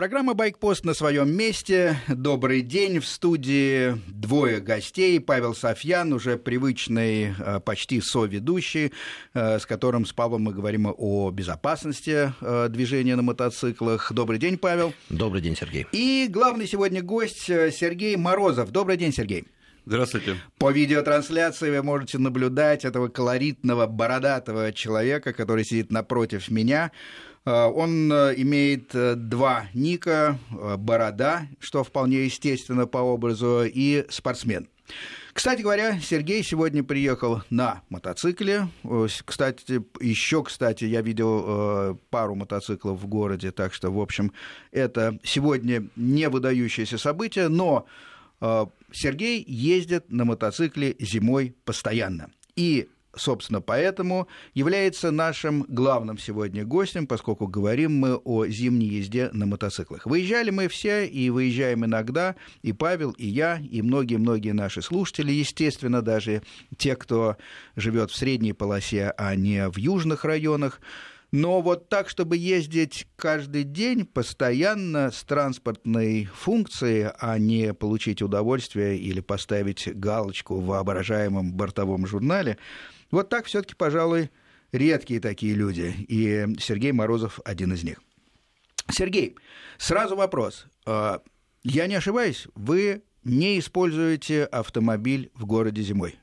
Программа «Байкпост» на своем месте. Добрый день. В студии двое гостей. Павел Софьян, уже привычный э, почти соведущий, э, с которым с Павлом мы говорим о безопасности э, движения на мотоциклах. Добрый день, Павел. Добрый день, Сергей. И главный сегодня гость Сергей Морозов. Добрый день, Сергей. Здравствуйте. По видеотрансляции вы можете наблюдать этого колоритного, бородатого человека, который сидит напротив меня. Э, он э, имеет э, два ника, борода, что вполне естественно по образу, и спортсмен. Кстати говоря, Сергей сегодня приехал на мотоцикле. Кстати, еще, кстати, я видел пару мотоциклов в городе, так что, в общем, это сегодня не выдающееся событие, но Сергей ездит на мотоцикле зимой постоянно. И собственно, поэтому является нашим главным сегодня гостем, поскольку говорим мы о зимней езде на мотоциклах. Выезжали мы все и выезжаем иногда, и Павел, и я, и многие-многие наши слушатели, естественно, даже те, кто живет в средней полосе, а не в южных районах. Но вот так, чтобы ездить каждый день постоянно с транспортной функцией, а не получить удовольствие или поставить галочку в воображаемом бортовом журнале, вот так все-таки, пожалуй, редкие такие люди. И Сергей Морозов один из них. Сергей, сразу вопрос. А, я не ошибаюсь, вы не используете автомобиль в городе зимой?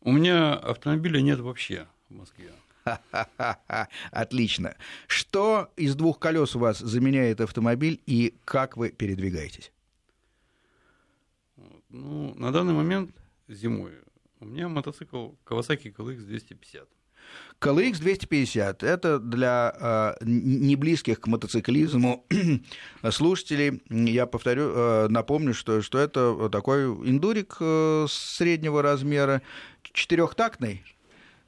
У меня автомобиля нет вообще в Москве. Отлично. Что из двух колес у вас заменяет автомобиль и как вы передвигаетесь? Ну, на данный момент зимой у меня мотоцикл Kawasaki KLX 250. KLX 250 это для э, не близких к мотоциклизму слушателей. Я повторю, э, напомню, что, что это такой индурик э, среднего размера, четырехтактный.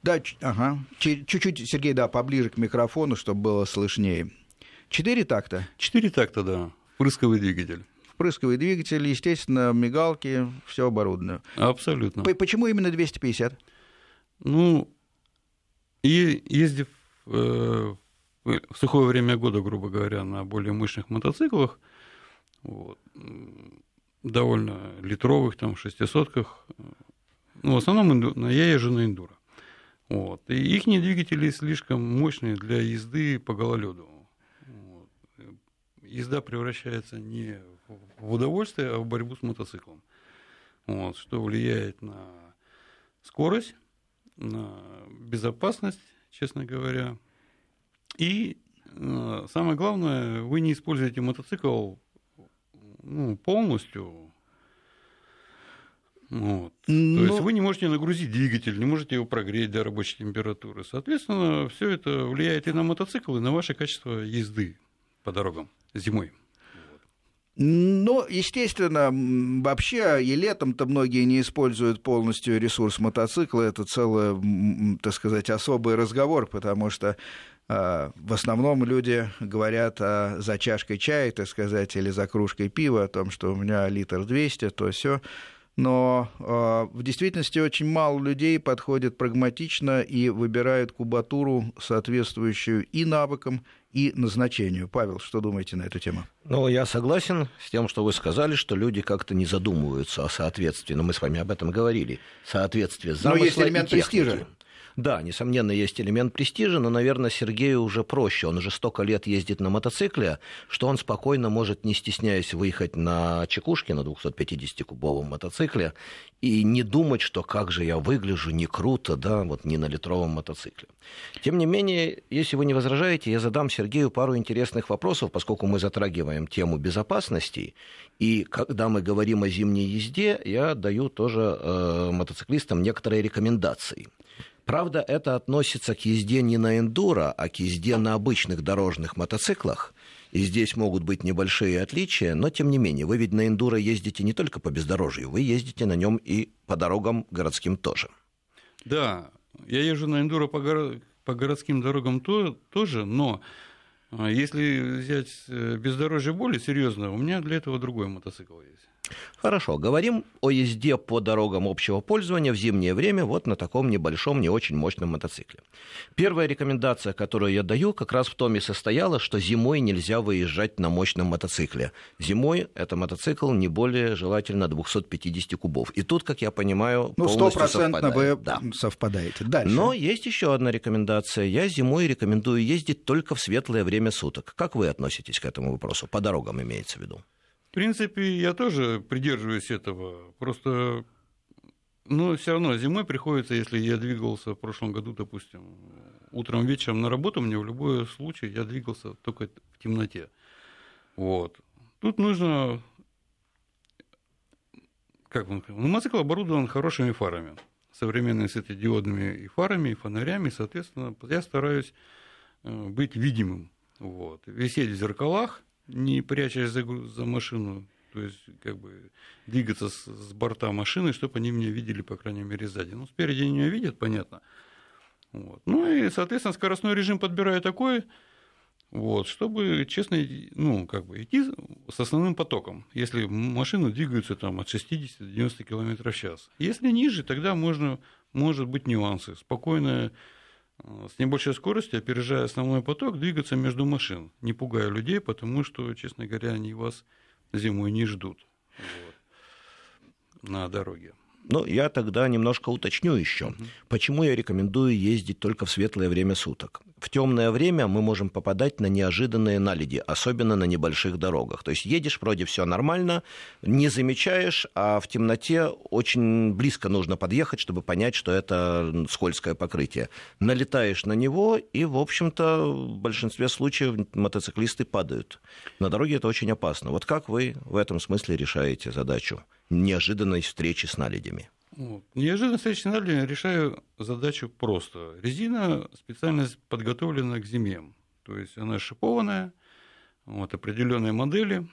Да, ага. Чуть-чуть, Сергей, да, поближе к микрофону, чтобы было слышнее. Четыре такта? Четыре такта, да. Впрысковый двигатель впрысковый двигатель, естественно, мигалки, все оборудовано. Абсолютно. Почему именно 250? Ну, и ездив э, в сухое время года, грубо говоря, на более мощных мотоциклах, вот, довольно литровых, там, шестисотках, ну, в основном я езжу на эндуро. Вот. И их двигатели слишком мощные для езды по гололеду. Вот. Езда превращается не в удовольствие, а в борьбу с мотоциклом. Вот, что влияет на скорость, на безопасность, честно говоря. И э, самое главное, вы не используете мотоцикл ну, полностью. Вот. Но... То есть ну вы не можете нагрузить двигатель, не можете его прогреть до рабочей температуры. Соответственно, все это влияет и на мотоцикл, и на ваше качество езды по дорогам зимой. Ну, естественно, вообще и летом-то многие не используют полностью ресурс мотоцикла. Это целый, так сказать, особый разговор, потому что э, в основном люди говорят о, за чашкой чая, так сказать, или за кружкой пива, о том, что у меня литр 200, то все но э, в действительности очень мало людей подходят прагматично и выбирают кубатуру, соответствующую и навыкам, и назначению. Павел, что думаете на эту тему? Ну, я согласен с тем, что вы сказали, что люди как-то не задумываются о соответствии. Но мы с вами об этом говорили. Соответствие замысла Но есть элемент престижа. Да, несомненно, есть элемент престижа, но, наверное, Сергею уже проще. Он уже столько лет ездит на мотоцикле, что он спокойно может, не стесняясь, выехать на чекушке на 250-кубовом мотоцикле и не думать, что как же я выгляжу, не круто, да, вот не на литровом мотоцикле. Тем не менее, если вы не возражаете, я задам Сергею пару интересных вопросов, поскольку мы затрагиваем тему безопасности, и когда мы говорим о зимней езде, я даю тоже э, мотоциклистам некоторые рекомендации. Правда, это относится к езде не на эндуро, а к езде на обычных дорожных мотоциклах. И здесь могут быть небольшие отличия, но тем не менее, вы ведь на эндуро ездите не только по бездорожью, вы ездите на нем и по дорогам городским тоже. Да, я езжу на эндуро по, горо... по городским дорогам то... тоже, но а, если взять э, бездорожье более серьезно, у меня для этого другой мотоцикл есть. Хорошо, говорим о езде по дорогам общего пользования в зимнее время вот на таком небольшом, не очень мощном мотоцикле. Первая рекомендация, которую я даю, как раз в том и состояла, что зимой нельзя выезжать на мощном мотоцикле. Зимой это мотоцикл не более желательно 250 кубов. И тут, как я понимаю, ну, полностью совпадает. вы да. совпадаете. Дальше. Но есть еще одна рекомендация. Я зимой рекомендую ездить только в светлое время суток. Как вы относитесь к этому вопросу? По дорогам имеется в виду. В принципе, я тоже придерживаюсь этого. Просто, но все равно зимой приходится, если я двигался в прошлом году, допустим, утром, вечером на работу, мне в любой случай я двигался только в темноте. Вот. Тут нужно как он, ну, мотоцикл оборудован хорошими фарами, современными светодиодными и фарами, и фонарями, соответственно, я стараюсь э, быть видимым, вот, висеть в зеркалах, не прячась за, за машину, то есть как бы двигаться с, с борта машины, чтобы они меня видели, по крайней мере, сзади. Ну, спереди они меня видят, понятно. Вот. Ну и, соответственно, скоростной режим подбираю такой, вот, чтобы, честно, ну, как бы идти с основным потоком, если машины двигаются там, от 60 до 90 км в час. Если ниже, тогда можно, может быть нюансы. Спокойно с небольшой скоростью, опережая основной поток, двигаться между машин, не пугая людей, потому что, честно говоря, они вас зимой не ждут вот, на дороге. Ну, я тогда немножко уточню еще, угу. почему я рекомендую ездить только в светлое время суток. В темное время мы можем попадать на неожиданные наледи, особенно на небольших дорогах. То есть едешь, вроде все нормально, не замечаешь, а в темноте очень близко нужно подъехать, чтобы понять, что это скользкое покрытие. Налетаешь на него, и, в общем-то, в большинстве случаев мотоциклисты падают. На дороге это очень опасно. Вот как вы в этом смысле решаете задачу? Неожиданной встречи с наледями? Неожиданно встречи с наледями решаю задачу просто. Резина специально подготовлена к зиме. То есть она шипованная, вот, определенные модели.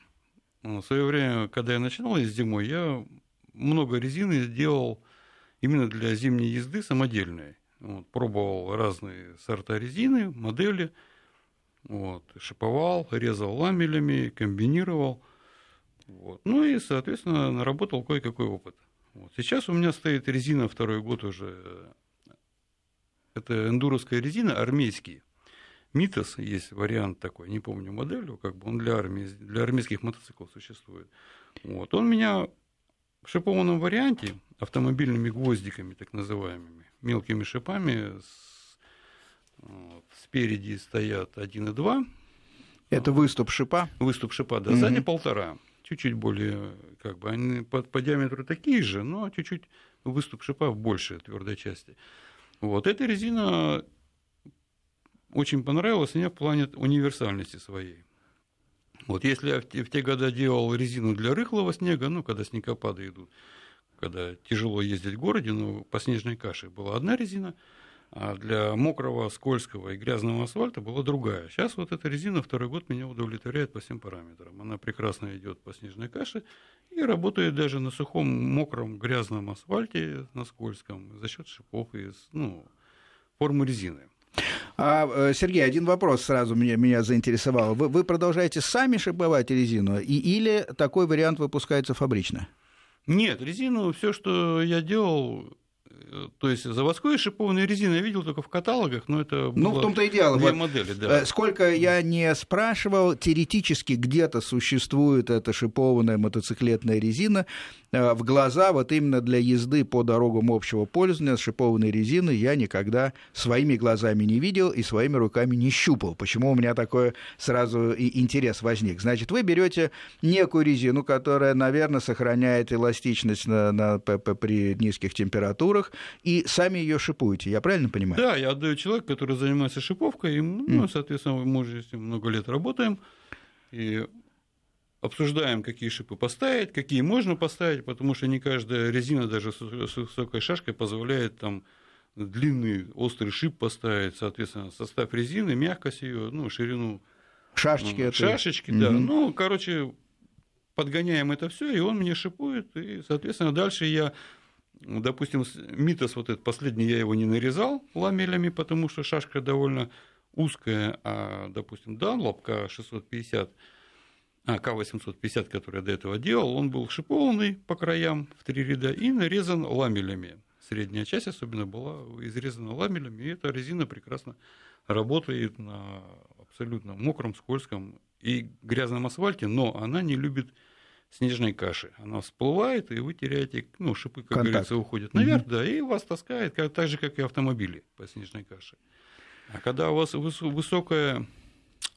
В свое время, когда я начинал зимой, я много резины делал именно для зимней езды самодельной. Вот, пробовал разные сорта резины, модели, вот, шиповал, резал ламелями, комбинировал. Вот. Ну и, соответственно, наработал кое-какой опыт. Вот. Сейчас у меня стоит резина второй год уже. Это эндуровская резина, армейский. Митос есть вариант такой, не помню модель, как бы он для армии, для армейских мотоциклов существует. Вот. Он меня в шипованном варианте, автомобильными гвоздиками, так называемыми, мелкими шипами, с, вот, спереди стоят 1,2. Это выступ шипа? Выступ шипа, да, угу. сзади полтора чуть-чуть более, как бы, они по, по диаметру такие же, но чуть-чуть выступ шипа в большей твердой части. Вот, эта резина очень понравилась мне в плане универсальности своей. Вот если я в те, в те годы делал резину для рыхлого снега, ну, когда снегопады идут, когда тяжело ездить в городе, но по снежной каше была одна резина – а для мокрого, скользкого и грязного асфальта была другая. Сейчас вот эта резина второй год меня удовлетворяет по всем параметрам. Она прекрасно идет по снежной каше и работает даже на сухом, мокром, грязном асфальте, на скользком, за счет шипов и ну, формы резины. А, э, Сергей, один вопрос сразу меня, меня заинтересовал. Вы, вы продолжаете сами шиповать резину, и, или такой вариант выпускается фабрично? Нет, резину, все, что я делал, то есть заводской шипованной резины я видел только в каталогах, но это ну, в том-то и дело. Две вот, модели, да. Э, сколько я не спрашивал, теоретически где-то существует эта шипованная мотоциклетная резина, Э, в глаза вот именно для езды по дорогам общего пользования шипованной резины я никогда своими глазами не видел и своими руками не щупал. Почему у меня такой сразу и интерес возник? Значит, вы берете некую резину, которая, наверное, сохраняет эластичность на, на, при низких температурах, и сами ее шипуете. Я правильно понимаю? Да, я отдаю человеку, который занимается шиповкой, и, ну, соответственно, мы уже много лет работаем, и обсуждаем, какие шипы поставить, какие можно поставить, потому что не каждая резина даже с высокой шашкой позволяет там длинный острый шип поставить, соответственно, состав резины, мягкость ее, ну, ширину шашечки, ну, шашечки, это... да. Угу. Ну, короче, подгоняем это все, и он мне шипует, и, соответственно, дальше я допустим, митос вот этот последний, я его не нарезал ламелями, потому что шашка довольно узкая, а, допустим, да, лобка 650, а К-850, который я до этого делал, он был шипованный по краям в три ряда и нарезан ламелями. Средняя часть особенно была изрезана ламелями, и эта резина прекрасно работает на абсолютно мокром, скользком и грязном асфальте, но она не любит снежной каши. Она всплывает, и вы теряете, ну, шипы, как Контакт. говорится, уходят наверх, угу. да, и вас таскает, как, так же, как и автомобили по снежной каше. А когда у вас высокая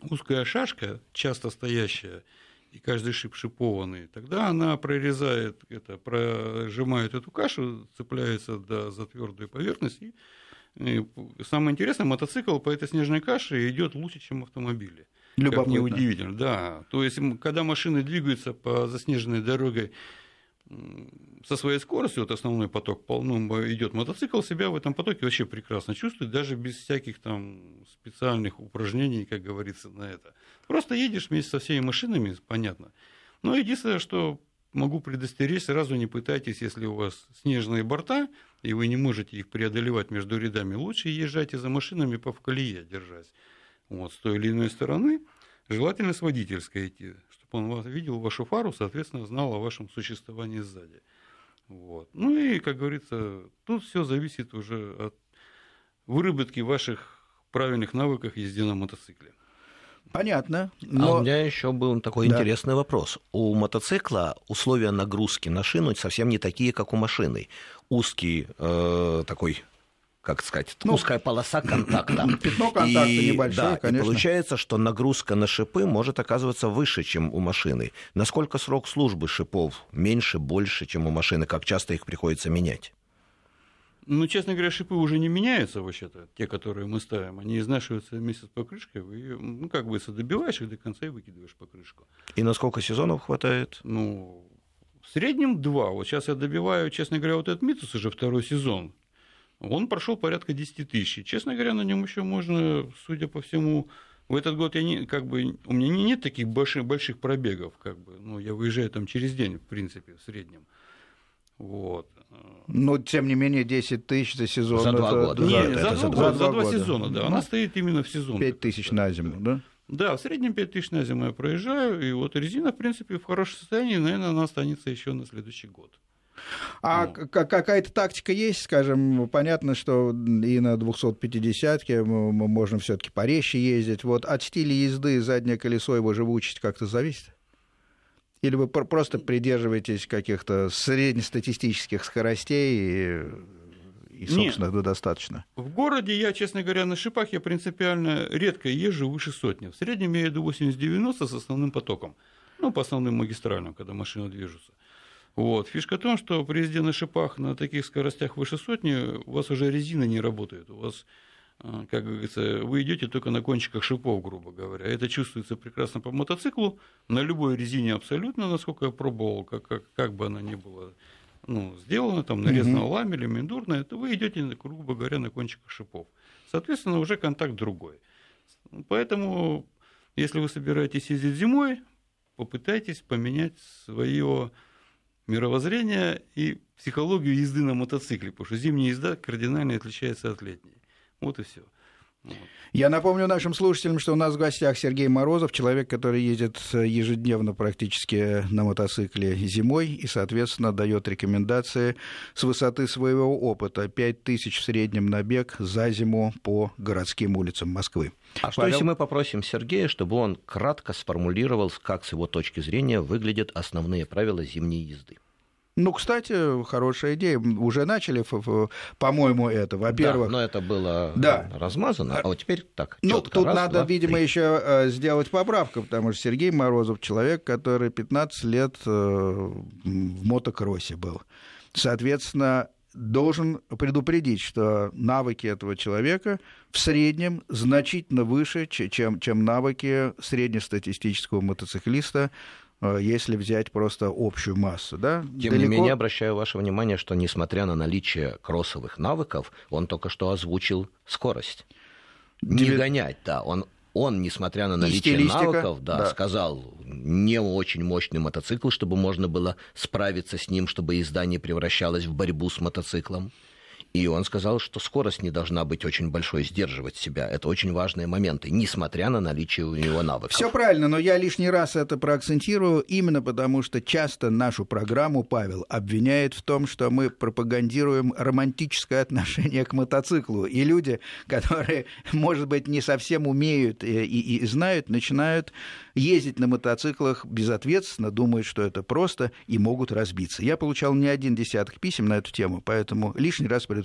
узкая шашка, часто стоящая, и каждый шип шипованный, тогда она прорезает это, прожимает эту кашу, цепляется до, за твердую поверхность. И, и самое интересное, мотоцикл по этой снежной каше идет лучше, чем автомобили. Любопытно. Как неудивительно, да. То есть, когда машины двигаются по заснеженной дороге со своей скоростью, вот основной поток ну, идет мотоцикл, себя в этом потоке вообще прекрасно чувствует, даже без всяких там специальных упражнений, как говорится, на это. Просто едешь вместе со всеми машинами, понятно. Но единственное, что могу предостеречь, сразу не пытайтесь, если у вас снежные борта, и вы не можете их преодолевать между рядами, лучше езжайте за машинами по в колее, держась. Вот, с той или иной стороны, желательно с водительской идти, он вас видел вашу фару, соответственно, знал о вашем существовании сзади. Вот. Ну и, как говорится, тут все зависит уже от выработки ваших правильных навыков езды на мотоцикле. Понятно. Но... А у меня еще был такой да. интересный вопрос. У мотоцикла условия нагрузки на шину совсем не такие, как у машины. Узкий э, такой как сказать, ну, узкая полоса контакта. Пятно контакта и, небольшое, да, конечно. И получается, что нагрузка на шипы может оказываться выше, чем у машины. Насколько срок службы шипов меньше, больше, чем у машины? Как часто их приходится менять? Ну, честно говоря, шипы уже не меняются вообще-то, те, которые мы ставим. Они изнашиваются вместе с покрышкой, вы, ну, как бы, добиваешь их до конца и выкидываешь покрышку. И на сколько сезонов хватает? Ну, в среднем два. Вот сейчас я добиваю, честно говоря, вот этот Митус уже второй сезон. Он прошел порядка 10 тысяч. Честно говоря, на нем еще можно, судя по всему, в этот год я не, как бы, у меня не, нет таких больших, больших пробегов, как бы, ну, я выезжаю там через день, в принципе, в среднем. Вот. Но, тем не менее, 10 тысяч за сезон. За два это, года. Нет, за, за, два, за два сезона, да. Она стоит именно в сезон. 5 тысяч на зиму, да? Да, в среднем 5 тысяч на зиму я проезжаю, и вот резина, в принципе, в хорошем состоянии, наверное, она останется еще на следующий год. А ну. какая-то тактика есть, скажем, понятно, что и на 250-ке можно все-таки порезче ездить. Вот от стиля езды заднее колесо его живучесть как-то зависит? Или вы просто придерживаетесь каких-то среднестатистических скоростей и, и собственно, Нет. достаточно? В городе я, честно говоря, на шипах я принципиально редко езжу выше сотни. В среднем я еду 80-90 с основным потоком. Ну, по основным магистралям, когда машины движутся. Вот. Фишка в том, что при езде на шипах на таких скоростях выше сотни у вас уже резина не работает. У вас, э, как говорится, вы идете только на кончиках шипов, грубо говоря. Это чувствуется прекрасно по мотоциклу, на любой резине абсолютно, насколько я пробовал, как, как, как бы она ни была ну, сделана, там, нарезана угу. ламелем, эндурно, это вы идете, грубо говоря, на кончиках шипов. Соответственно, уже контакт другой. Поэтому, если вы собираетесь ездить зимой, попытайтесь поменять свое мировоззрения и психологию езды на мотоцикле, потому что зимняя езда кардинально отличается от летней. Вот и все. Вот. Я напомню нашим слушателям, что у нас в гостях Сергей Морозов, человек, который ездит ежедневно практически на мотоцикле зимой и, соответственно, дает рекомендации с высоты своего опыта. 5 тысяч в среднем на бег за зиму по городским улицам Москвы. А что если мы попросим Сергея, чтобы он кратко сформулировал, как с его точки зрения выглядят основные правила зимней езды? Ну, кстати, хорошая идея. Уже начали, по-моему, это. Во-первых, да, но это было да. размазано, а вот теперь так. Ну, тут раз, надо, два, видимо, три. еще э, сделать поправку, потому что Сергей Морозов человек, который 15 лет э, в мотокроссе был. Соответственно, должен предупредить, что навыки этого человека в среднем значительно выше, чем, чем навыки среднестатистического мотоциклиста, Э, если взять просто общую массу. Да? Тем Далеко... не менее, обращаю ваше внимание, что несмотря на наличие кроссовых навыков, он только что озвучил скорость. Не Девять... гонять, да, он он, несмотря на наличие навыков, да, да. сказал, не очень мощный мотоцикл, чтобы можно было справиться с ним, чтобы езда не превращалась в борьбу с мотоциклом. И он сказал, что скорость не должна быть очень большой, сдерживать себя. Это очень важные моменты, несмотря на наличие у него навыков. Все правильно, но я лишний раз это проакцентирую, именно потому что часто нашу программу Павел обвиняет в том, что мы пропагандируем романтическое отношение к мотоциклу. И люди, которые, может быть, не совсем умеют и, и, и знают, начинают ездить на мотоциклах безответственно, думают, что это просто, и могут разбиться. Я получал не один десяток писем на эту тему, поэтому лишний раз предупреждаю.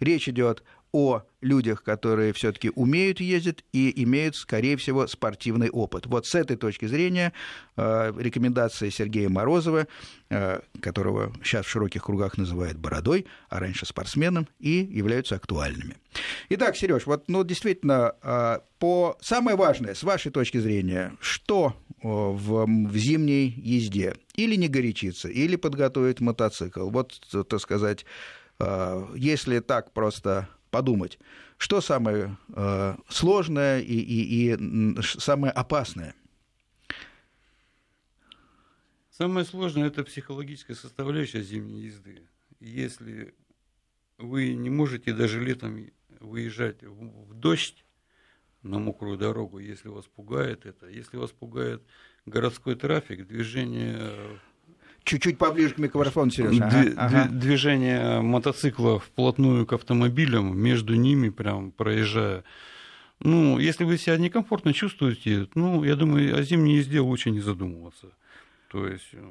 Речь идет о людях, которые все-таки умеют ездить и имеют, скорее всего, спортивный опыт. Вот с этой точки зрения э, рекомендации Сергея Морозова, э, которого сейчас в широких кругах называют бородой, а раньше спортсменом, и являются актуальными. Итак, Сереж, вот ну, действительно, э, по самое важное, с вашей точки зрения, что в, в зимней езде? Или не горячиться, или подготовить мотоцикл? Вот, так сказать, если так просто подумать, что самое э, сложное и, и, и самое опасное? Самое сложное – это психологическая составляющая зимней езды. Если вы не можете даже летом выезжать в дождь на мокрую дорогу, если вас пугает это, если вас пугает городской трафик, движение Чуть-чуть поближе к микрофону, Сережа. Ага, ага. Движение мотоцикла вплотную к автомобилям, между ними прям проезжая. Ну, если вы себя некомфортно чувствуете, ну, я думаю, о зимней езде лучше не задумываться. То есть... Э,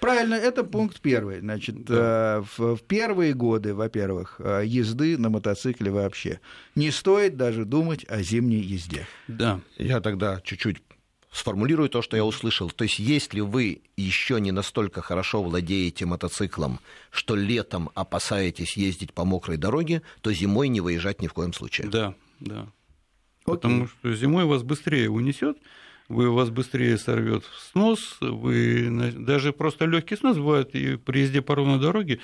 Правильно, это пункт первый. Значит, да. Э, в, в первые годы, во-первых, э, езды на мотоцикле вообще не стоит даже думать о зимней езде. Да. Я тогда чуть-чуть сформулирую то, что я услышал. То есть, если вы еще не настолько хорошо владеете мотоциклом, что летом опасаетесь ездить по мокрой дороге, то зимой не выезжать ни в коем случае. Да, да. Окей. Потому что зимой вас быстрее унесет, вы вас быстрее сорвет в снос, вы даже просто легкий снос бывает и при езде по ровной дороге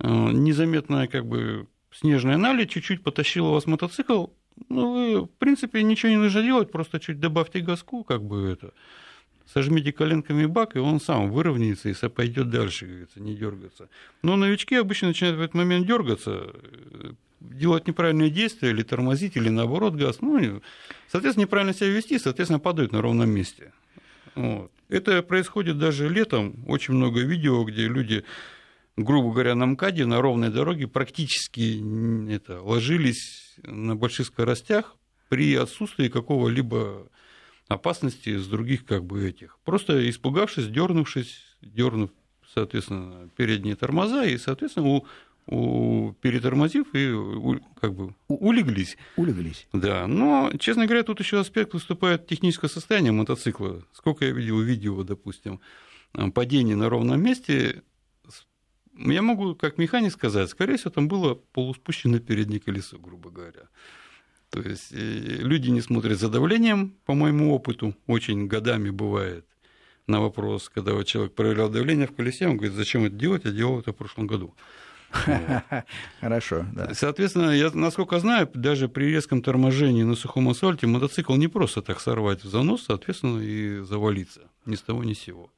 э, незаметная как бы снежная наледь чуть-чуть потащила вас мотоцикл, ну, вы, в принципе, ничего не нужно делать, просто чуть добавьте газку, как бы это, сожмите коленками бак, и он сам выровняется и пойдет дальше, говорится, не дергаться. Но новички обычно начинают в этот момент дергаться, делать неправильные действия, или тормозить, или наоборот газ. Ну, соответственно, неправильно себя вести, соответственно, падают на ровном месте. Вот. Это происходит даже летом. Очень много видео, где люди грубо говоря, на МКАДе, на ровной дороге практически это, ложились на больших скоростях при отсутствии какого-либо опасности с других как бы этих. Просто испугавшись, дернувшись, дернув, соответственно, передние тормоза, и, соответственно, у, у, перетормозив и у, как бы улеглись. Улеглись. Да, но, честно говоря, тут еще аспект выступает техническое состояние мотоцикла. Сколько я видел видео, допустим, падение на ровном месте, я могу как механик сказать, скорее всего, там было полуспущено переднее колесо, грубо говоря. То есть э, люди не смотрят за давлением, по моему опыту, очень годами бывает на вопрос, когда вот человек проверял давление в колесе, он говорит, зачем это делать, я делал это в прошлом году. Хорошо, да. Соответственно, я, насколько знаю, даже при резком торможении на сухом асфальте мотоцикл не просто так сорвать в занос, соответственно, и завалиться ни с того ни с сего.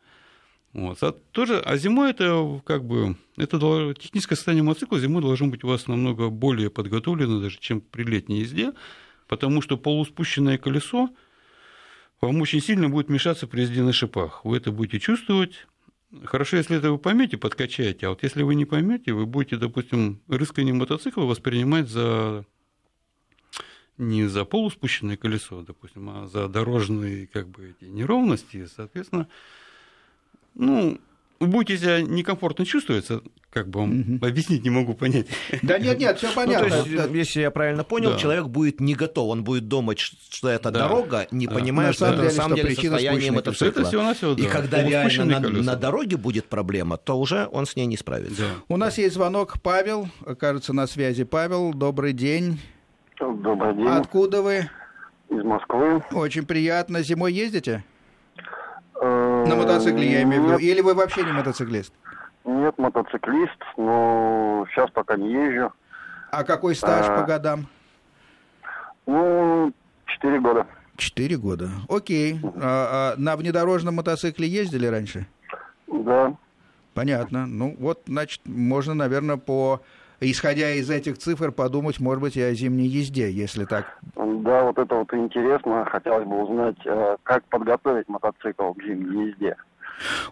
Вот. А, тоже, а зимой это как бы это техническое состояние мотоцикла зимой должно быть у вас намного более подготовлено даже, чем при летней езде, потому что полуспущенное колесо вам очень сильно будет мешаться при езде на шипах. Вы это будете чувствовать. Хорошо, если это вы поймете, подкачаете, а вот если вы не поймете, вы будете, допустим, рыскание мотоцикла воспринимать за не за полуспущенное колесо, допустим, а за дорожные как бы эти неровности, соответственно, ну, будете себя некомфортно чувствовать, как бы вам угу. объяснить не могу понять. Да нет, нет, все понятно. Ну, то есть, если я правильно понял, да. человек будет не готов, он будет думать, что это да. дорога, не да. понимая, что это на самом деле состояние мотоцикла. Это всего всего, да. И когда реально на, на дороге будет проблема, то уже он с ней не справится. Да. У нас есть звонок Павел, кажется, на связи Павел. Добрый день. Добрый день. Откуда вы? Из Москвы. Очень приятно. Зимой ездите? На мотоцикле я имею в виду. Или вы вообще не мотоциклист? Нет, мотоциклист, но сейчас пока не езжу. А какой стаж а, по годам? Ну, четыре года. Четыре года. Окей. А, а на внедорожном мотоцикле ездили раньше? Да. Понятно. Ну, вот, значит, можно, наверное, по исходя из этих цифр, подумать, может быть, и о зимней езде, если так. Да, вот это вот интересно. Хотелось бы узнать, э, как подготовить мотоцикл к зимней езде.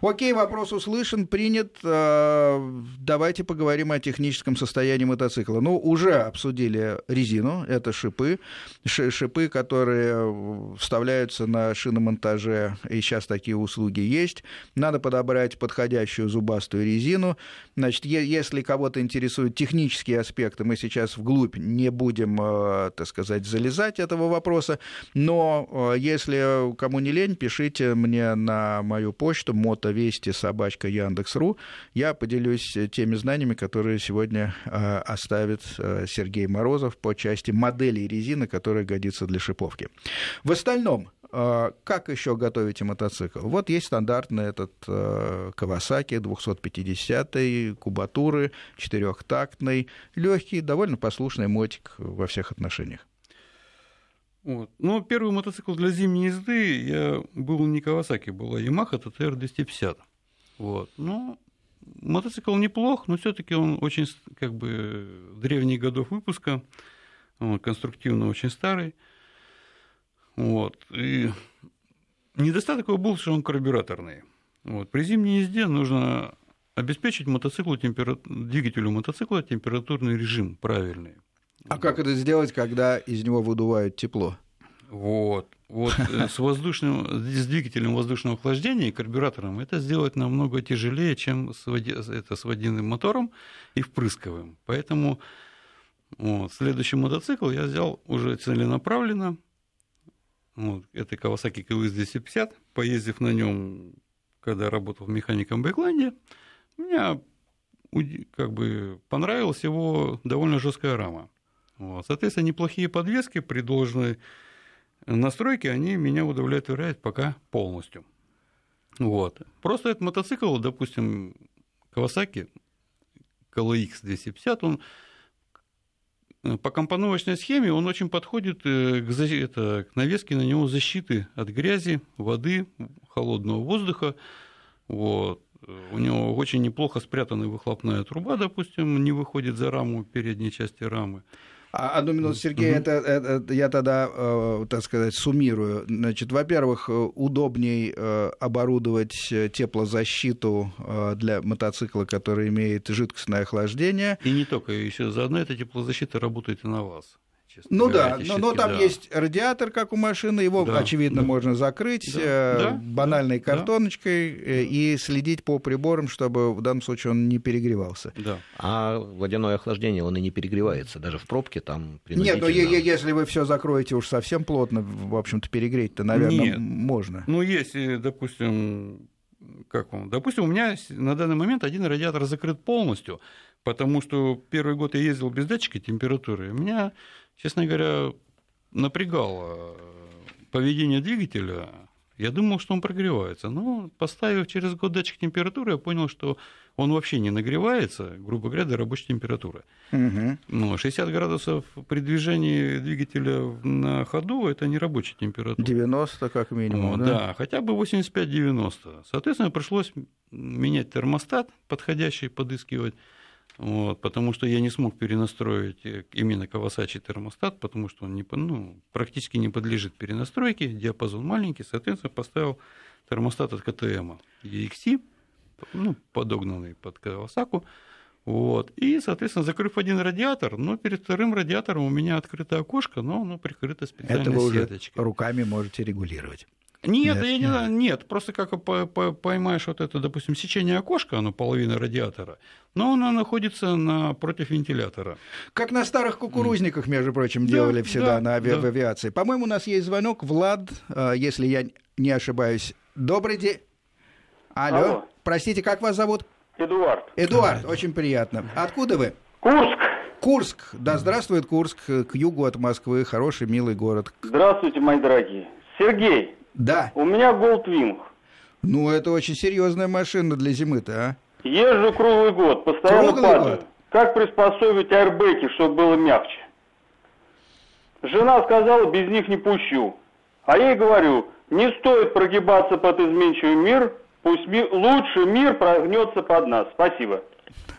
Окей, вопрос услышан, принят. Э, давайте поговорим о техническом состоянии мотоцикла. Ну, уже обсудили резину, это шипы. Шипы, которые вставляются на шиномонтаже, и сейчас такие услуги есть. Надо подобрать подходящую зубастую резину. Значит, если кого-то интересуют технические аспекты, мы сейчас вглубь не будем, э, так сказать, залезать этого вопроса. Но э, если кому не лень, пишите мне на мою почту мотовести собачка Яндекс.ру. Я поделюсь теми знаниями, которые сегодня э, оставит э, Сергей Морозов по части моделей резины, которая годится для шиповки. В остальном, э, как еще готовите мотоцикл? Вот есть стандартный этот Кавасаки 250 кубатуры, четырехтактный, легкий, довольно послушный мотик во всех отношениях. Вот. Но первый мотоцикл для зимней езды я был не Кавасаки, была Yamaha TTR 250. Вот. Ну, мотоцикл неплох, но все-таки он очень как бы древних годов выпуска, он конструктивно очень старый. Вот. И недостаток его был, что он карбюраторный. Вот. При зимней езде нужно обеспечить мотоциклу темпера... двигателю мотоцикла температурный режим правильный. А как это сделать, когда из него выдувают тепло? Вот. Вот э, с воздушным, с двигателем воздушного охлаждения и карбюратором это сделать намного тяжелее, чем с, води, это с водяным мотором и впрысковым. Поэтому вот, следующий мотоцикл я взял уже целенаправленно. Вот, это Kawasaki KWS 250. Поездив на нем, когда работал механиком в Бэкленде, мне как бы понравилась его довольно жесткая рама. Вот. Соответственно, неплохие подвески при должной настройке, они меня удовлетворяют пока полностью. Вот. Просто этот мотоцикл, допустим, Kawasaki KLX 250, он по компоновочной схеме он очень подходит э, к, это, к навеске на него защиты от грязи, воды, холодного воздуха. Вот. У него очень неплохо спрятанная выхлопная труба, допустим, не выходит за раму передней части рамы. А, одну минуту, Сергей, mm-hmm. это, это, я тогда, э, так сказать, суммирую. Значит, во-первых, э, удобней э, оборудовать э, теплозащиту э, для мотоцикла, который имеет жидкостное охлаждение. И не только, еще заодно эта теплозащита работает и на вас честно ну говоря, да, но, но там да. есть радиатор, как у машины, его, да, очевидно, да. можно закрыть да, э, да, банальной да, картоночкой да. и следить по приборам, чтобы в данном случае он не перегревался. Да. А водяное охлаждение, он и не перегревается, даже в пробке там Нет, но если вы все закроете уж совсем плотно, в общем-то, перегреть-то, наверное, Нет. можно. Ну, если, допустим, как вам, допустим, у меня на данный момент один радиатор закрыт полностью, потому что первый год я ездил без датчика температуры, меня честно говоря, напрягало поведение двигателя. Я думал, что он прогревается. Но поставив через год датчик температуры, я понял, что он вообще не нагревается, грубо говоря, до рабочей температуры. Угу. Ну, 60 градусов при движении двигателя на ходу – это не рабочая температура. 90 как минимум, да? Да, хотя бы 85-90. Соответственно, пришлось менять термостат, подходящий, подыскивать. Вот, потому что я не смог перенастроить э, именно Kawasaki термостат, потому что он не, ну, практически не подлежит перенастройке, диапазон маленький, соответственно, поставил термостат от КТМ EXT, ну, подогнанный под Kawasaki, вот. И, соответственно, закрыв один радиатор, но перед вторым радиатором у меня открыто окошко, но оно прикрыто специальной Это вы сеточкой. Уже руками можете регулировать. Нет, нет, я не знаю, нет, просто как поймаешь вот это, допустим, сечение окошка, оно половина радиатора, но оно находится напротив вентилятора. Как на старых кукурузниках, между прочим, делали да, всегда да, на ави- да. авиации. По-моему, у нас есть звонок. Влад, э, если я не ошибаюсь. Добрый день. Алло. Алло. Простите, как вас зовут? Эдуард. Эдуард, очень приятно. Откуда вы? Курск. Курск. Да, здравствует Курск, к югу от Москвы. Хороший, милый город. Здравствуйте, мои дорогие. Сергей, да. У меня Goldwing. Ну, это очень серьезная машина для зимы-то, а? Езжу круглый год, постоянно круглый падаю. Год? Как приспособить аэрбэки, чтобы было мягче? Жена сказала, без них не пущу. А я ей говорю, не стоит прогибаться под изменчивый мир, пусть ми... лучше мир прогнется под нас. Спасибо.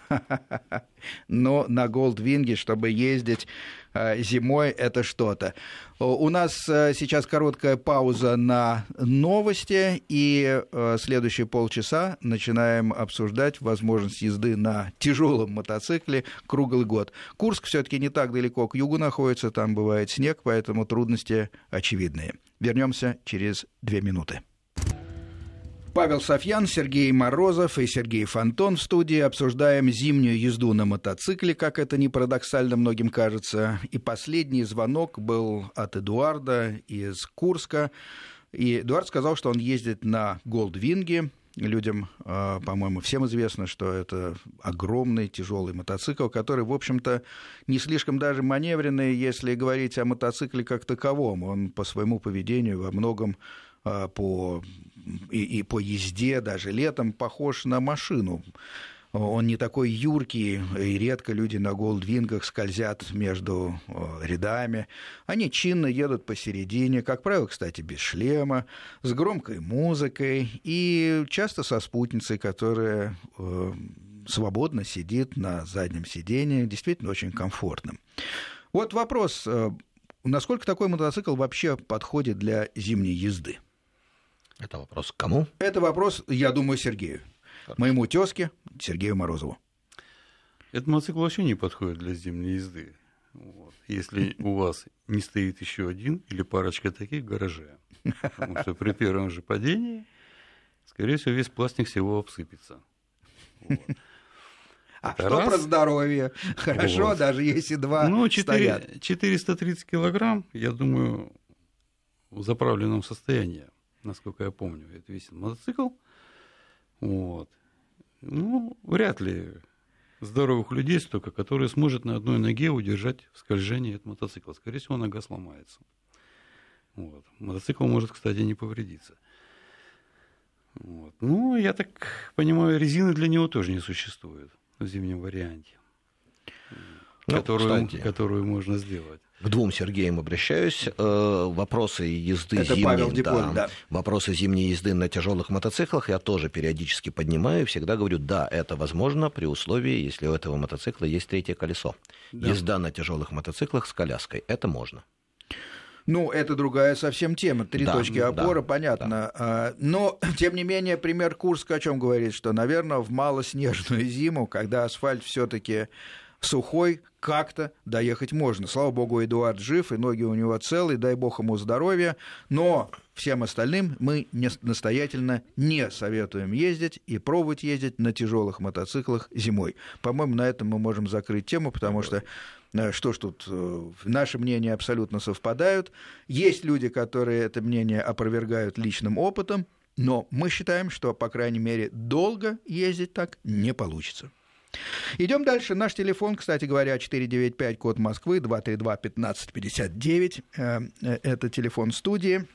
Но на Голдвинге, чтобы ездить э, зимой, это что-то. У нас э, сейчас короткая пауза на новости, и э, следующие полчаса начинаем обсуждать возможность езды на тяжелом мотоцикле круглый год. Курск все-таки не так далеко к югу находится, там бывает снег, поэтому трудности очевидные. Вернемся через две минуты. Павел Софьян, Сергей Морозов и Сергей Фонтон в студии. Обсуждаем зимнюю езду на мотоцикле, как это не парадоксально многим кажется. И последний звонок был от Эдуарда из Курска. И Эдуард сказал, что он ездит на Голдвинге. Людям, а, по-моему, всем известно, что это огромный тяжелый мотоцикл, который, в общем-то, не слишком даже маневренный, если говорить о мотоцикле как таковом. Он по своему поведению во многом а, по, и, и по езде даже летом похож на машину. Он не такой юркий, и редко люди на голдвингах скользят между рядами. Они чинно едут посередине, как правило, кстати, без шлема, с громкой музыкой и часто со спутницей, которая э, свободно сидит на заднем сидении, действительно очень комфортным. Вот вопрос, э, насколько такой мотоцикл вообще подходит для зимней езды? Это вопрос к кому? Это вопрос, я думаю, Сергею. Хорошо. Моему тезке Сергею Морозову. Этот мотоцикл вообще не подходит для зимней езды. Вот. Если у вас не стоит еще один или парочка таких в гараже. Потому что при первом же падении, скорее всего, весь пластик всего обсыпется. Вот. А Это что раз. про здоровье? Хорошо, вот. даже если два ну, 4, стоят. 430 килограмм, я думаю, в заправленном состоянии насколько я помню, это весит мотоцикл. Вот. Ну, вряд ли здоровых людей столько, которые сможет на одной ноге удержать в скольжении от мотоцикла. Скорее всего, нога сломается. Вот. Мотоцикл может, кстати, не повредиться. Вот. Ну, я так понимаю, резины для него тоже не существует в зимнем варианте, ну, которую, которую можно сделать к двум Сергеям обращаюсь. Э, вопросы езды Это зимней, Павел Дипон, да, да. вопросы зимней езды на тяжелых мотоциклах я тоже периодически поднимаю. Всегда говорю, да, это возможно при условии, если у этого мотоцикла есть третье колесо. Да. Езда на тяжелых мотоциклах с коляской, это можно. Ну, это другая совсем тема. Три да, точки опоры, да, понятно. Да. Но, тем не менее, пример Курска о чем говорит, что, наверное, в малоснежную зиму, когда асфальт все-таки сухой, как-то доехать можно. Слава богу, Эдуард жив, и ноги у него целые, дай бог ему здоровья. Но всем остальным мы не, настоятельно не советуем ездить и пробовать ездить на тяжелых мотоциклах зимой. По-моему, на этом мы можем закрыть тему, потому что э, что ж тут, э, наши мнения абсолютно совпадают. Есть люди, которые это мнение опровергают личным опытом, но мы считаем, что, по крайней мере, долго ездить так не получится. Идем дальше. Наш телефон, кстати говоря, 495, код Москвы, 232-1559. Э, э, это телефон студии.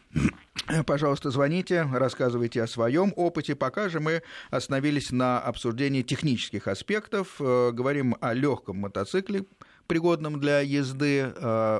Пожалуйста, звоните, рассказывайте о своем опыте. Пока же мы остановились на обсуждении технических аспектов. Э, говорим о легком мотоцикле, пригодном для езды.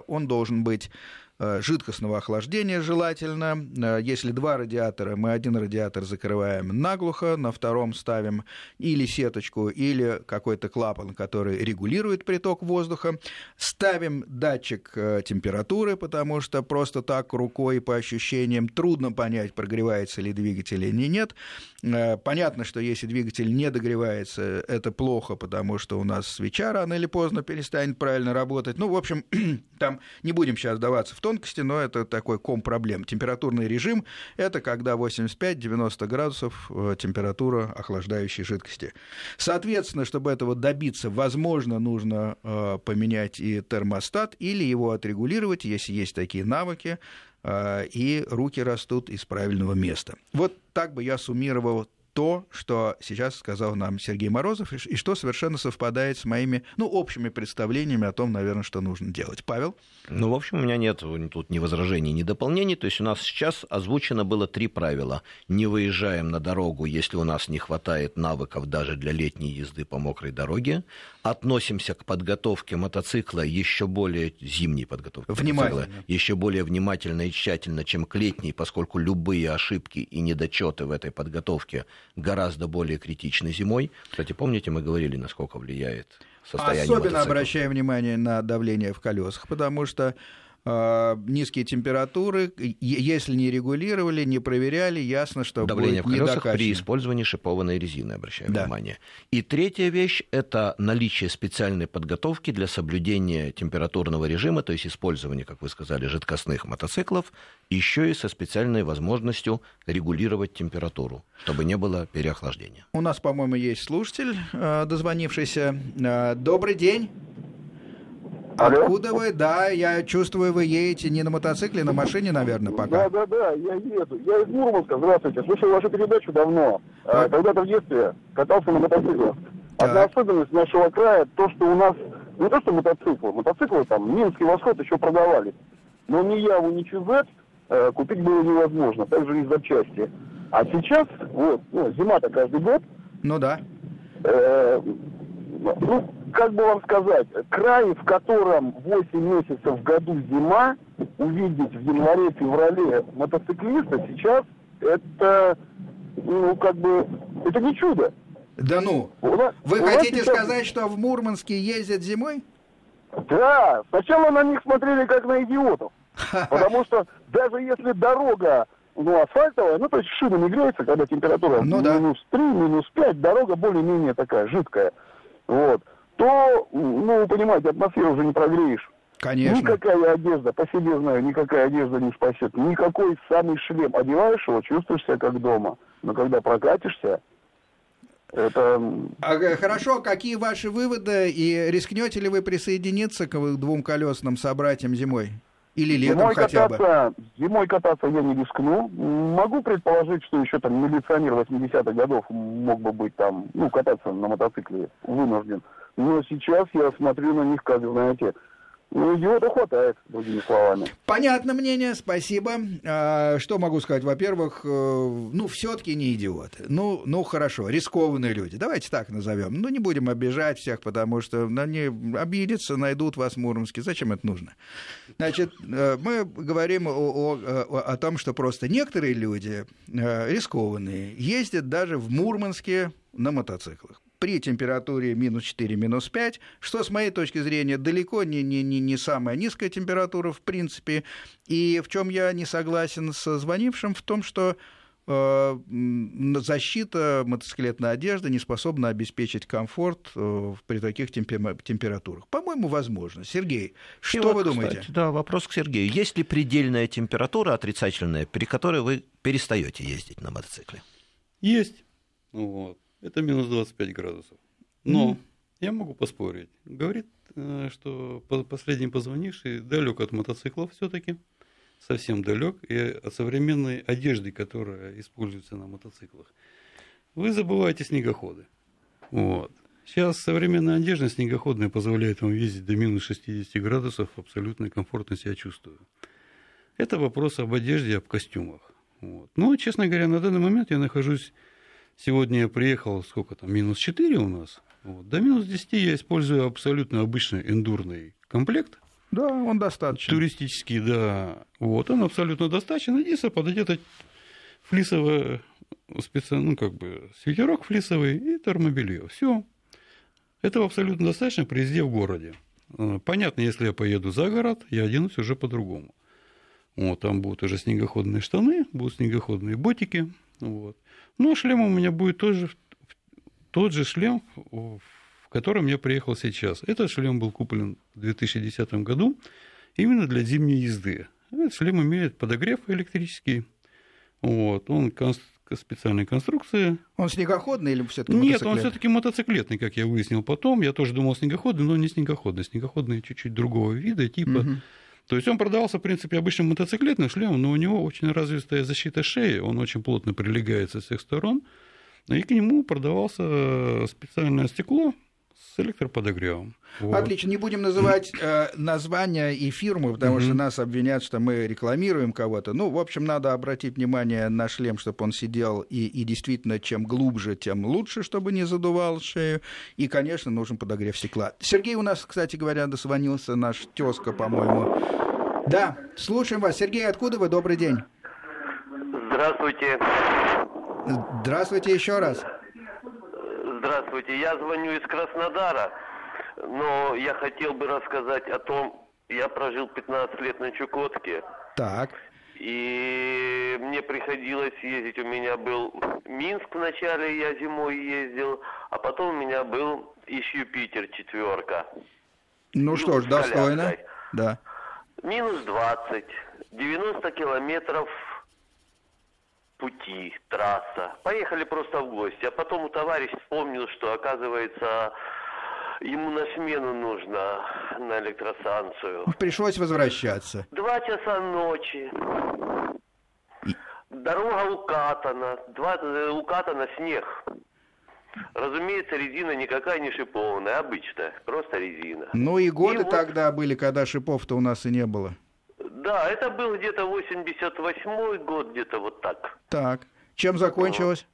Он должен быть Э, жидкостного охлаждения желательно. Э, если два радиатора, мы один радиатор закрываем наглухо, на втором ставим или сеточку, или какой-то клапан, который регулирует приток воздуха. Ставим датчик э, температуры, потому что просто так рукой по ощущениям трудно понять, прогревается ли двигатель или нет. Понятно, что если двигатель не догревается, это плохо, потому что у нас свеча рано или поздно перестанет правильно работать. Ну, в общем, там не будем сейчас даваться в то, тонкости, но это такой ком проблем. Температурный режим – это когда 85-90 градусов э, температура охлаждающей жидкости. Соответственно, чтобы этого добиться, возможно, нужно э, поменять и термостат или его отрегулировать, если есть такие навыки, э, и руки растут из правильного места. Вот так бы я суммировал то, что сейчас сказал нам Сергей Морозов, и что совершенно совпадает с моими, ну, общими представлениями о том, наверное, что нужно делать. Павел? Ну, в общем, у меня нет тут ни возражений, ни дополнений. То есть у нас сейчас озвучено было три правила. Не выезжаем на дорогу, если у нас не хватает навыков даже для летней езды по мокрой дороге. Относимся к подготовке мотоцикла еще более зимней подготовки Внимательно. мотоцикла, еще более внимательно и тщательно, чем к летней, поскольку любые ошибки и недочеты в этой подготовке гораздо более критичны зимой. Кстати, помните, мы говорили, насколько влияет состояние Особенно мотоцикла? обращаем внимание на давление в колесах, потому что низкие температуры, если не регулировали, не проверяли, ясно, что Давление в будет колесах при использовании шипованной резины, обращаем Да. внимание. И третья вещь – это наличие специальной подготовки для соблюдения температурного режима, то есть использование, как вы сказали, жидкостных мотоциклов, еще и со специальной возможностью регулировать температуру, чтобы не было переохлаждения. У нас, по-моему, есть слушатель, э, дозвонившийся. Э, Добрый день. Алло. Откуда вы? Да, я чувствую, вы едете не на мотоцикле, на машине, наверное, пока. Да, да, да, я еду. Я из Мурманска, здравствуйте. Слушаю вашу передачу давно. А, Когда-то в детстве катался на мотоциклах. Так. Одна особенность нашего края, то, что у нас не то, что мотоциклы, мотоциклы там, Минский восход еще продавали. Но ни Яву, ни ЧЗ э, купить было невозможно, также и запчасти. А сейчас, вот, ну, зима-то каждый год, Ну да. Э, ну, как бы вам сказать, край, в котором 8 месяцев в году зима, увидеть в январе-феврале мотоциклиста сейчас, это, ну, как бы, это не чудо. Да ну. Нас- Вы хотите сейчас- сказать, что в Мурманске ездят зимой? Да, сначала на них смотрели как на идиотов. Потому что даже если дорога ну, асфальтовая, ну, то есть шина не греется, когда температура Ну да. минус 3, минус 5, дорога более-менее такая жидкая, вот, то, ну, вы понимаете, атмосферу уже не прогреешь. Конечно. Никакая одежда, по себе знаю, никакая одежда не спасет. Никакой самый шлем. Одеваешь его, чувствуешь себя как дома. Но когда прокатишься, это... А, э, хорошо, какие ваши выводы и рискнете ли вы присоединиться к двум колесным собратьям зимой? Или летом Зимой хотя бы? кататься, зимой кататься я не рискну. Могу предположить, что еще там милиционер 80-х годов мог бы быть там, ну, кататься на мотоцикле вынужден. Но сейчас я смотрю на них, как, знаете, ну, идиота хватает, другими словами. Понятно мнение, спасибо. А, Что могу сказать? Во-первых, э, ну, все-таки не идиоты. Ну, ну, хорошо, рискованные люди. Давайте так назовем. Ну, не будем обижать всех, потому что они обидятся, найдут вас в Мурманске. Зачем это нужно? Значит, э, мы говорим о, о- о- том, что просто некоторые люди э, рискованные ездят даже в Мурманске на мотоциклах при температуре минус 4, минус 5, что, с моей точки зрения, далеко не, не, не, не самая низкая температура, в принципе. И в чем я не согласен с звонившим, в том, что э, защита мотоциклетной одежды не способна обеспечить комфорт э, при таких темпе- температурах. По-моему, возможно. Сергей, И что вот, вы думаете? кстати, да, вопрос к Сергею. Есть ли предельная температура отрицательная, при которой вы перестаете ездить на мотоцикле? Есть. Вот. Это минус 25 градусов. Но я могу поспорить. Говорит, э, что по- последний позвонивший далек от мотоциклов все-таки. Совсем далек. И от современной одежды, которая используется на мотоциклах. Вы забываете снегоходы. Вот. Сейчас современная одежда снегоходная позволяет вам ездить до минус 60 градусов, абсолютно комфортно себя чувствую. Это вопрос об одежде, об костюмах. Вот. Но, честно говоря, на данный момент я нахожусь Сегодня я приехал, сколько там, минус 4 у нас. Вот. До минус 10 я использую абсолютно обычный эндурный комплект. Да, он достаточно. Туристический, да. Вот, он абсолютно достаточен. Единственное, подойдет флисовое, специ... ну, как бы, свитерок флисовый и термобелье. Все. Этого абсолютно достаточно при езде в городе. Э, Понятно, если я поеду за город, я оденусь уже по-другому. Вот, там будут уже снегоходные штаны, будут снегоходные ботики. Вот. Ну, а шлем у меня будет тоже тот же шлем, в котором я приехал сейчас. Этот шлем был куплен в 2010 году именно для зимней езды. Этот шлем имеет подогрев электрический. Вот. Он конс- специальной конструкции. Он снегоходный или все-таки Нет, он все-таки мотоциклетный, как я выяснил потом. Я тоже думал снегоходный, но не снегоходный. Снегоходный чуть-чуть другого вида, типа. То есть он продавался, в принципе, обычным мотоциклетным шлемом, но у него очень развитая защита шеи, он очень плотно прилегает со всех сторон. И к нему продавался специальное стекло с электроподогревом. Вот. Отлично, не будем называть э, названия и фирмы, потому mm-hmm. что нас обвинят, что мы рекламируем кого-то. Ну, в общем, надо обратить внимание на шлем, чтобы он сидел, и, и действительно, чем глубже, тем лучше, чтобы не задувал шею. И, конечно, нужен подогрев стекла. Сергей у нас, кстати говоря, дозвонился, наш тезка, по-моему. Да, слушаем вас. Сергей, откуда вы? Добрый день. Здравствуйте. Здравствуйте еще раз. Здравствуйте, я звоню из Краснодара, но я хотел бы рассказать о том, я прожил 15 лет на Чукотке. Так. И мне приходилось ездить, у меня был Минск вначале, я зимой ездил, а потом у меня был еще Юпитер четверка. Ну что ж, достойно. Да. Минус 20, 90 километров пути, трасса. Поехали просто в гости. А потом у товарища вспомнил, что, оказывается, ему на смену нужно на электростанцию. Пришлось возвращаться. Два часа ночи. Дорога укатана. Два, э, укатана снег. Разумеется, резина никакая не шипованная, обычная, просто резина. Ну и годы и вот... тогда были, когда шипов-то у нас и не было. Да, это был где-то 88 год, где-то вот так. Так. Чем закончилось?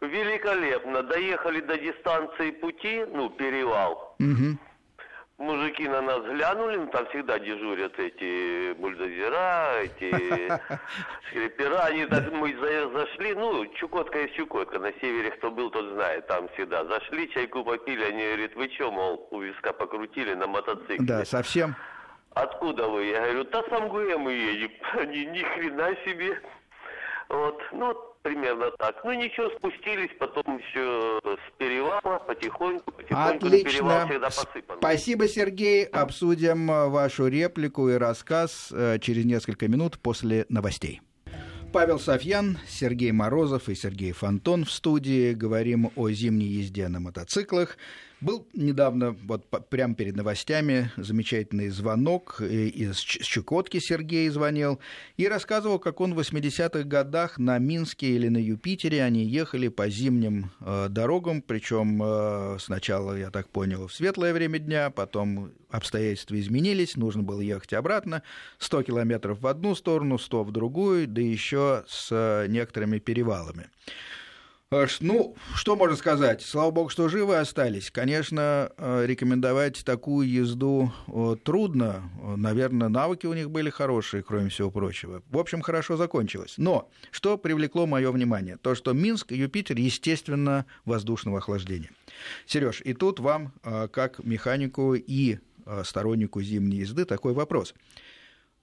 Великолепно. Доехали до дистанции пути, ну, перевал. Угу. Мужики на нас глянули, ну, там всегда дежурят эти бульдозера, эти скрипера. Они так, мы зашли, ну, Чукотка есть Чукотка, на севере кто был, тот знает, там всегда. Зашли, чайку попили, они говорят, вы что, мол, у виска покрутили на мотоцикле. Да, совсем. Откуда вы? Я говорю, да сам ГУЭ мы едем. Ни, ни хрена себе. Вот, ну, примерно так. Ну, ничего, спустились, потом еще с перевала, потихоньку, потихоньку. Отлично. Перевал посыпан. Спасибо, Сергей. Обсудим э, вашу реплику и рассказ э, через несколько минут после новостей. Павел Софьян, Сергей Морозов и Сергей Фонтон в студии. Говорим о зимней езде на мотоциклах. Был недавно, вот прямо перед новостями, замечательный звонок из Чукотки Сергей звонил и рассказывал, как он в 80-х годах на Минске или на Юпитере они ехали по зимним э, дорогам, причем э, сначала, я так понял, в светлое время дня, потом обстоятельства изменились, нужно было ехать обратно, 100 километров в одну сторону, 100 в другую, да еще с э, некоторыми перевалами. Ну, что можно сказать? Слава богу, что живы остались. Конечно, э, рекомендовать такую езду э, трудно. Наверное, навыки у них были хорошие, кроме всего прочего. В общем, хорошо закончилось. Но что привлекло мое внимание? То, что Минск и Юпитер, естественно, воздушного охлаждения. Сереж, и тут вам, э, как механику и стороннику зимней езды, такой вопрос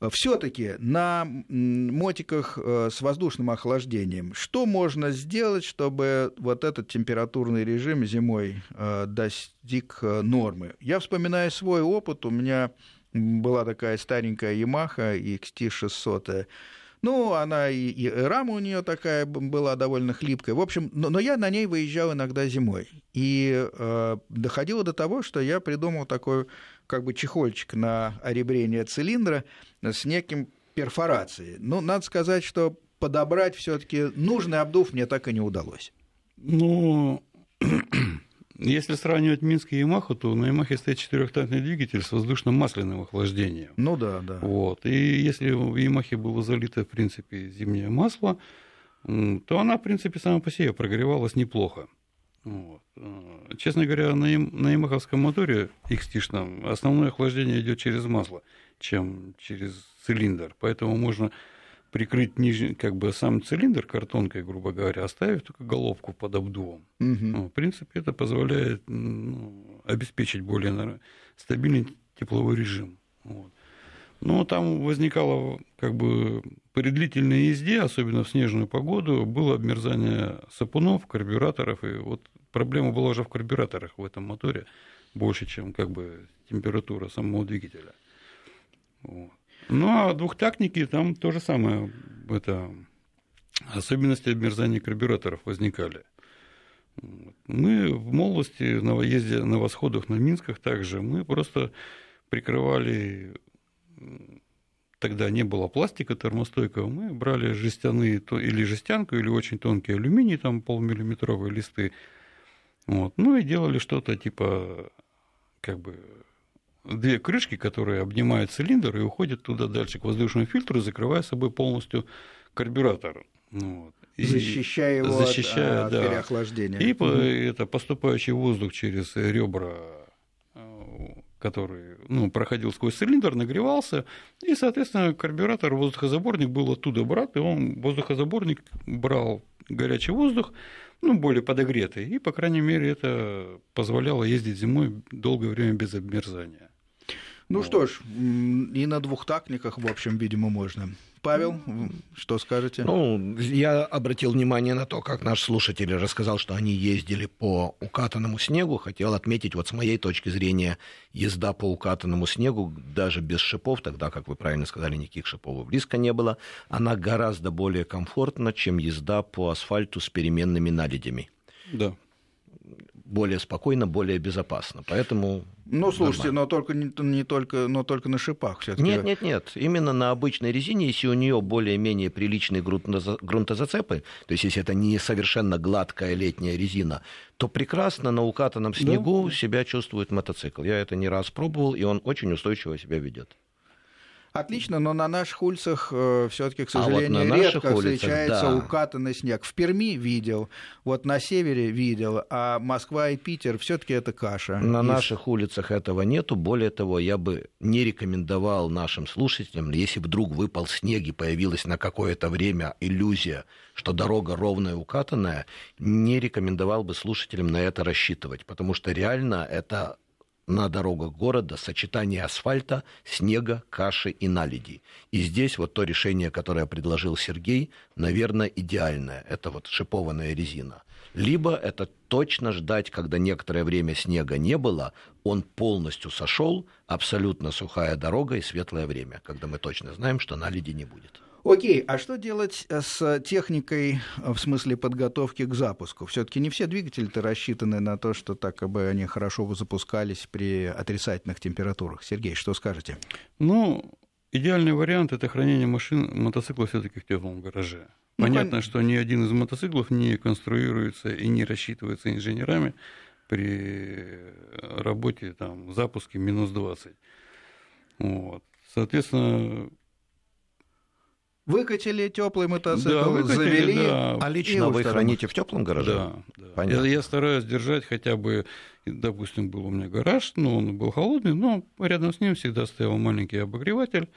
все-таки на мотиках э, с воздушным охлаждением, что можно сделать, чтобы вот этот температурный режим зимой э, достиг э, нормы? Я вспоминаю свой опыт, у меня была такая старенькая Yamaha XT600, ну, она и, и рама у нее такая была довольно хлипкая. В общем, но, но я на ней выезжал иногда зимой. И э, доходило до того, что я придумал такой как бы чехольчик на оребрение цилиндра с неким перфорацией. Ну, надо сказать, что подобрать все-таки нужный обдув мне так и не удалось. Ну, если сравнивать Минск и Ямаху, то на Ямахе стоит четырехтактный двигатель с воздушно-масляным охлаждением. Ну да, да. Вот. И если в Ямахе было залито, в принципе, зимнее масло, то она, в принципе, сама по себе прогревалась неплохо. Вот. Э, честно говоря, на, на ямаховском моторе XT основное охлаждение идет через масло, чем через цилиндр. Поэтому можно прикрыть нижний, как бы сам цилиндр картонкой, грубо говоря, оставив только головку под обдувом. Угу. Ну, в принципе, это позволяет ну, обеспечить более стабильный тепловой режим. Вот. Но там возникало, как бы, при длительной езде, особенно в снежную погоду, было обмерзание сапунов, карбюраторов, и вот проблема была уже в карбюраторах в этом моторе больше, чем как бы температура самого двигателя. Вот. Ну, а двухтактники там то же самое, это особенности обмерзания карбюраторов возникали. Мы в молодости на езде на восходах на Минсках также, мы просто прикрывали тогда не было пластика термостойкого, мы брали жестяные или жестянку, или очень тонкий алюминий, там полмиллиметровые листы, Вот. Ну и делали что-то типа как бы две крышки, которые обнимают цилиндр и уходят туда дальше к воздушному фильтру, закрывая собой полностью карбюратор. Ну вот. И защищая его защищая, от, от да. переохлаждения. И угу. это поступающий воздух через ребра который ну, проходил сквозь цилиндр, нагревался, и, соответственно, карбюратор, воздухозаборник был оттуда брат, и он воздухозаборник брал горячий воздух, ну, более подогретый, и, по крайней мере, это позволяло ездить зимой долгое время без обмерзания. Ну вот. что ж, и на двухтактниках, в общем, видимо, можно. Павел, что скажете? Ну, я обратил внимание на то, как наш слушатель рассказал, что они ездили по укатанному снегу. Хотел отметить, вот с моей точки зрения, езда по укатанному снегу, даже без шипов, тогда, как вы правильно сказали, никаких шипов близко не было, она гораздо более комфортна, чем езда по асфальту с переменными наледями. Да более спокойно, более безопасно. Поэтому ну, слушайте, но только не, не только, но только на шипах все-таки. Нет, нет, нет. Именно на обычной резине, если у нее более-менее приличные грунтозацепы, то есть если это не совершенно гладкая летняя резина, то прекрасно на укатанном снегу да. себя чувствует мотоцикл. Я это не раз пробовал, и он очень устойчиво себя ведет. Отлично, но на наших улицах э, все-таки, к сожалению, а вот редко улицах, встречается да. укатанный снег. В Перми видел, вот на севере видел, а Москва и Питер все-таки это каша. На и... наших улицах этого нету. Более того, я бы не рекомендовал нашим слушателям, если вдруг выпал снег и появилась на какое-то время иллюзия, что дорога ровная, укатанная, не рекомендовал бы слушателям на это рассчитывать, потому что реально это на дорогах города сочетание асфальта, снега, каши и наледи. И здесь вот то решение, которое предложил Сергей, наверное, идеальное. Это вот шипованная резина. Либо это точно ждать, когда некоторое время снега не было, он полностью сошел, абсолютно сухая дорога и светлое время, когда мы точно знаем, что наледи не будет. Окей, а что делать э, с техникой в смысле подготовки к запуску? Все-таки не все двигатели-то рассчитаны на то, что так как бы они хорошо запускались при отрицательных температурах. Сергей, что скажете? Ну, идеальный вариант это хранение машин мотоцикла все-таки в теплом гараже. Ну, Понятно, ну, что ни один из мотоциклов не конструируется и не рассчитывается инженерами при работе там, запуске минус 20. Вот. Соответственно, Выкатили теплый мотоцикл, да, выкатили, завели. Да. А лично вы храните в теплом гараже? Да, да. Понятно. Я, я стараюсь держать хотя бы, допустим, был у меня гараж, но он был холодный, но рядом с ним всегда стоял маленький обогреватель,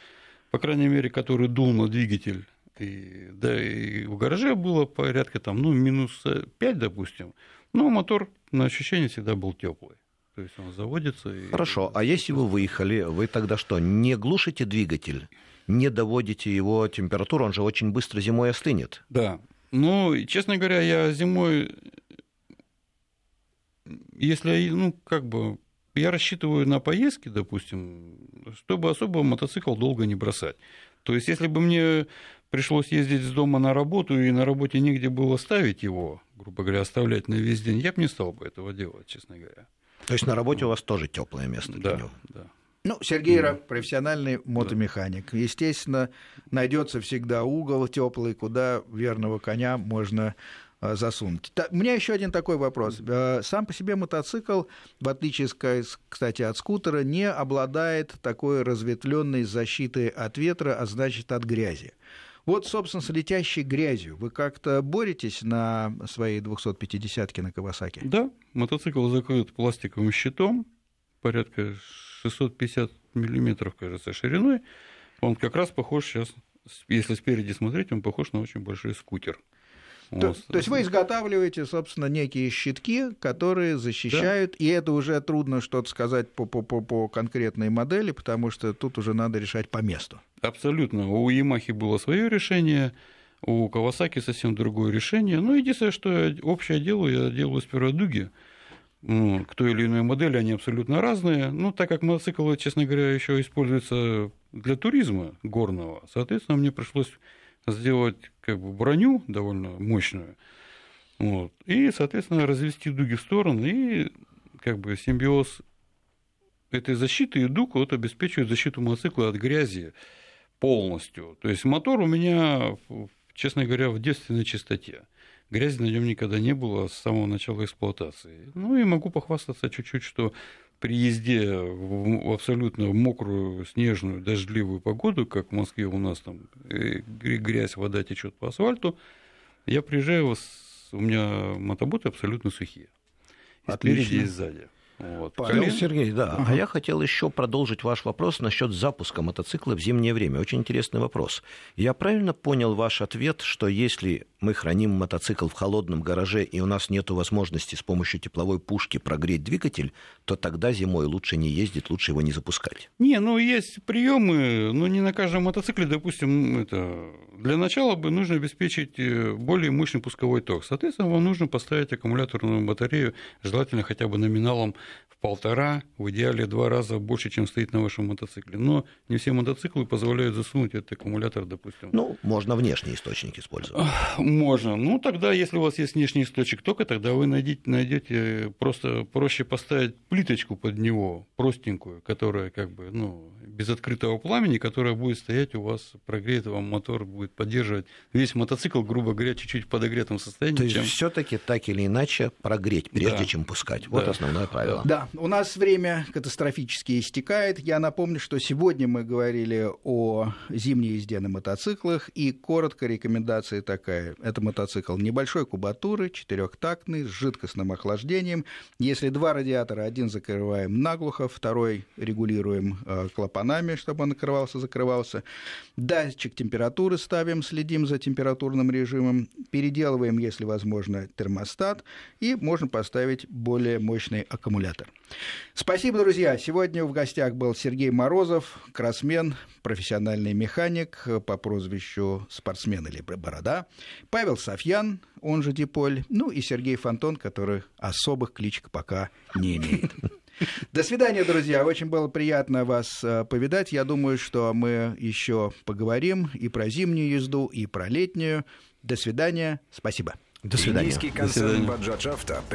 по крайней мере, который дул на двигатель. И, да, и в гараже было порядка там, ну, минус 5, допустим, но мотор на ощущение всегда был теплый. То есть он заводится. И... Хорошо, а если вы выехали, вы тогда что, не глушите двигатель? Не доводите его температуру, он же очень быстро зимой остынет. Да. Ну, честно говоря, я зимой, если, ну, как бы, я рассчитываю на поездки, допустим, чтобы особо мотоцикл долго не бросать. То есть, если бы мне пришлось ездить с дома на работу, и на работе негде было ставить его, грубо говоря, оставлять на весь день, я бы не стал бы этого делать, честно говоря. То есть на работе у вас тоже теплое место да, для него? Да. Ну, Сергей Ра, профессиональный мотомеханик. Естественно, найдется всегда угол теплый, куда верного коня можно а, засунуть. У меня еще один такой вопрос. А, сам по себе мотоцикл, в отличие, кстати, от скутера, не обладает такой разветвленной защитой от ветра, а значит от грязи. Вот, собственно, с летящей грязью вы как-то боретесь на своей 250-ке на Кавасаке? Да, мотоцикл закрыт пластиковым щитом, порядка 650 миллиметров, кажется, шириной. Он как раз похож сейчас, если спереди смотреть, он похож на очень большой скутер. То, вот. то есть вы изготавливаете, собственно, некие щитки, которые защищают, да. и это уже трудно что-то сказать по, по, по, по конкретной модели, потому что тут уже надо решать по месту. Абсолютно. У Ямахи было свое решение, у Кавасаки совсем другое решение. Но единственное, что я общее делаю, я делаю сперва дуги, ну, к той или иной модели, они абсолютно разные. Ну, так как мотоцикл, честно говоря, еще используется для туризма горного, соответственно, мне пришлось сделать как бы броню довольно мощную, вот, и, соответственно, развести дуги в стороны, и как бы симбиоз этой защиты и дуг вот обеспечивает защиту мотоцикла от грязи полностью. То есть мотор у меня, честно говоря, в девственной чистоте грязи на нем никогда не было с самого начала эксплуатации. Ну и могу похвастаться чуть-чуть, что при езде в абсолютно мокрую, снежную, дождливую погоду, как в Москве у нас там э, грязь, вода течет по асфальту, я приезжаю, у меня мотоботы абсолютно сухие. И Отлично. спереди, и сзади. Вот. Павел Сергей, да. Ага. А я хотел еще продолжить ваш вопрос насчет запуска мотоцикла в зимнее время. Очень интересный вопрос. Я правильно понял ваш ответ, что если мы храним мотоцикл в холодном гараже и у нас нет возможности с помощью тепловой пушки прогреть двигатель, то тогда зимой лучше не ездить, лучше его не запускать. Не, ну есть приемы, но не на каждом мотоцикле, допустим, это для начала бы нужно обеспечить э, более мощный пусковой ток. Соответственно, вам нужно поставить аккумуляторную батарею, желательно хотя бы номиналом в полтора, в идеале два раза больше, чем стоит на вашем мотоцикле. Но не все мотоциклы позволяют засунуть этот аккумулятор, допустим. Ну, можно внешний источник использовать. Можно. Ну, тогда, если у вас есть внешний источник тока, тогда вы найдете, найдете просто проще поставить плиточку под него, простенькую, которая как бы, ну, без открытого пламени, которая будет стоять у вас, прогреет вам мотор, будет поддерживать весь мотоцикл, грубо говоря, чуть-чуть в подогретом состоянии. То есть чем- все-таки так или иначе прогреть, прежде Да. чем пускать. Вот Да. основное правило. Да, у нас время катастрофически истекает. Я напомню, что сегодня мы говорили о зимней езде на мотоциклах, и коротко рекомендация такая. Это мотоцикл небольшой кубатуры, четырехтактный, с жидкостным охлаждением. Если два радиатора, один закрываем наглухо, второй регулируем э, клапанами, чтобы он накрывался, закрывался. Датчик температуры ставим, следим за температурным режимом, переделываем, если возможно, термостат, и можно поставить более мощный аккумулятор. Спасибо, друзья. Сегодня в гостях был Сергей Морозов, кроссмен, профессиональный механик по прозвищу спортсмен или борода, Павел Софьян, он же Диполь, ну и Сергей Фонтон, который особых кличек пока не имеет. До свидания, друзья. Очень было приятно вас э, повидать. Я думаю, что мы еще поговорим и про зимнюю езду, и про летнюю. До свидания. Спасибо. До свидания. Индийский концерн представляет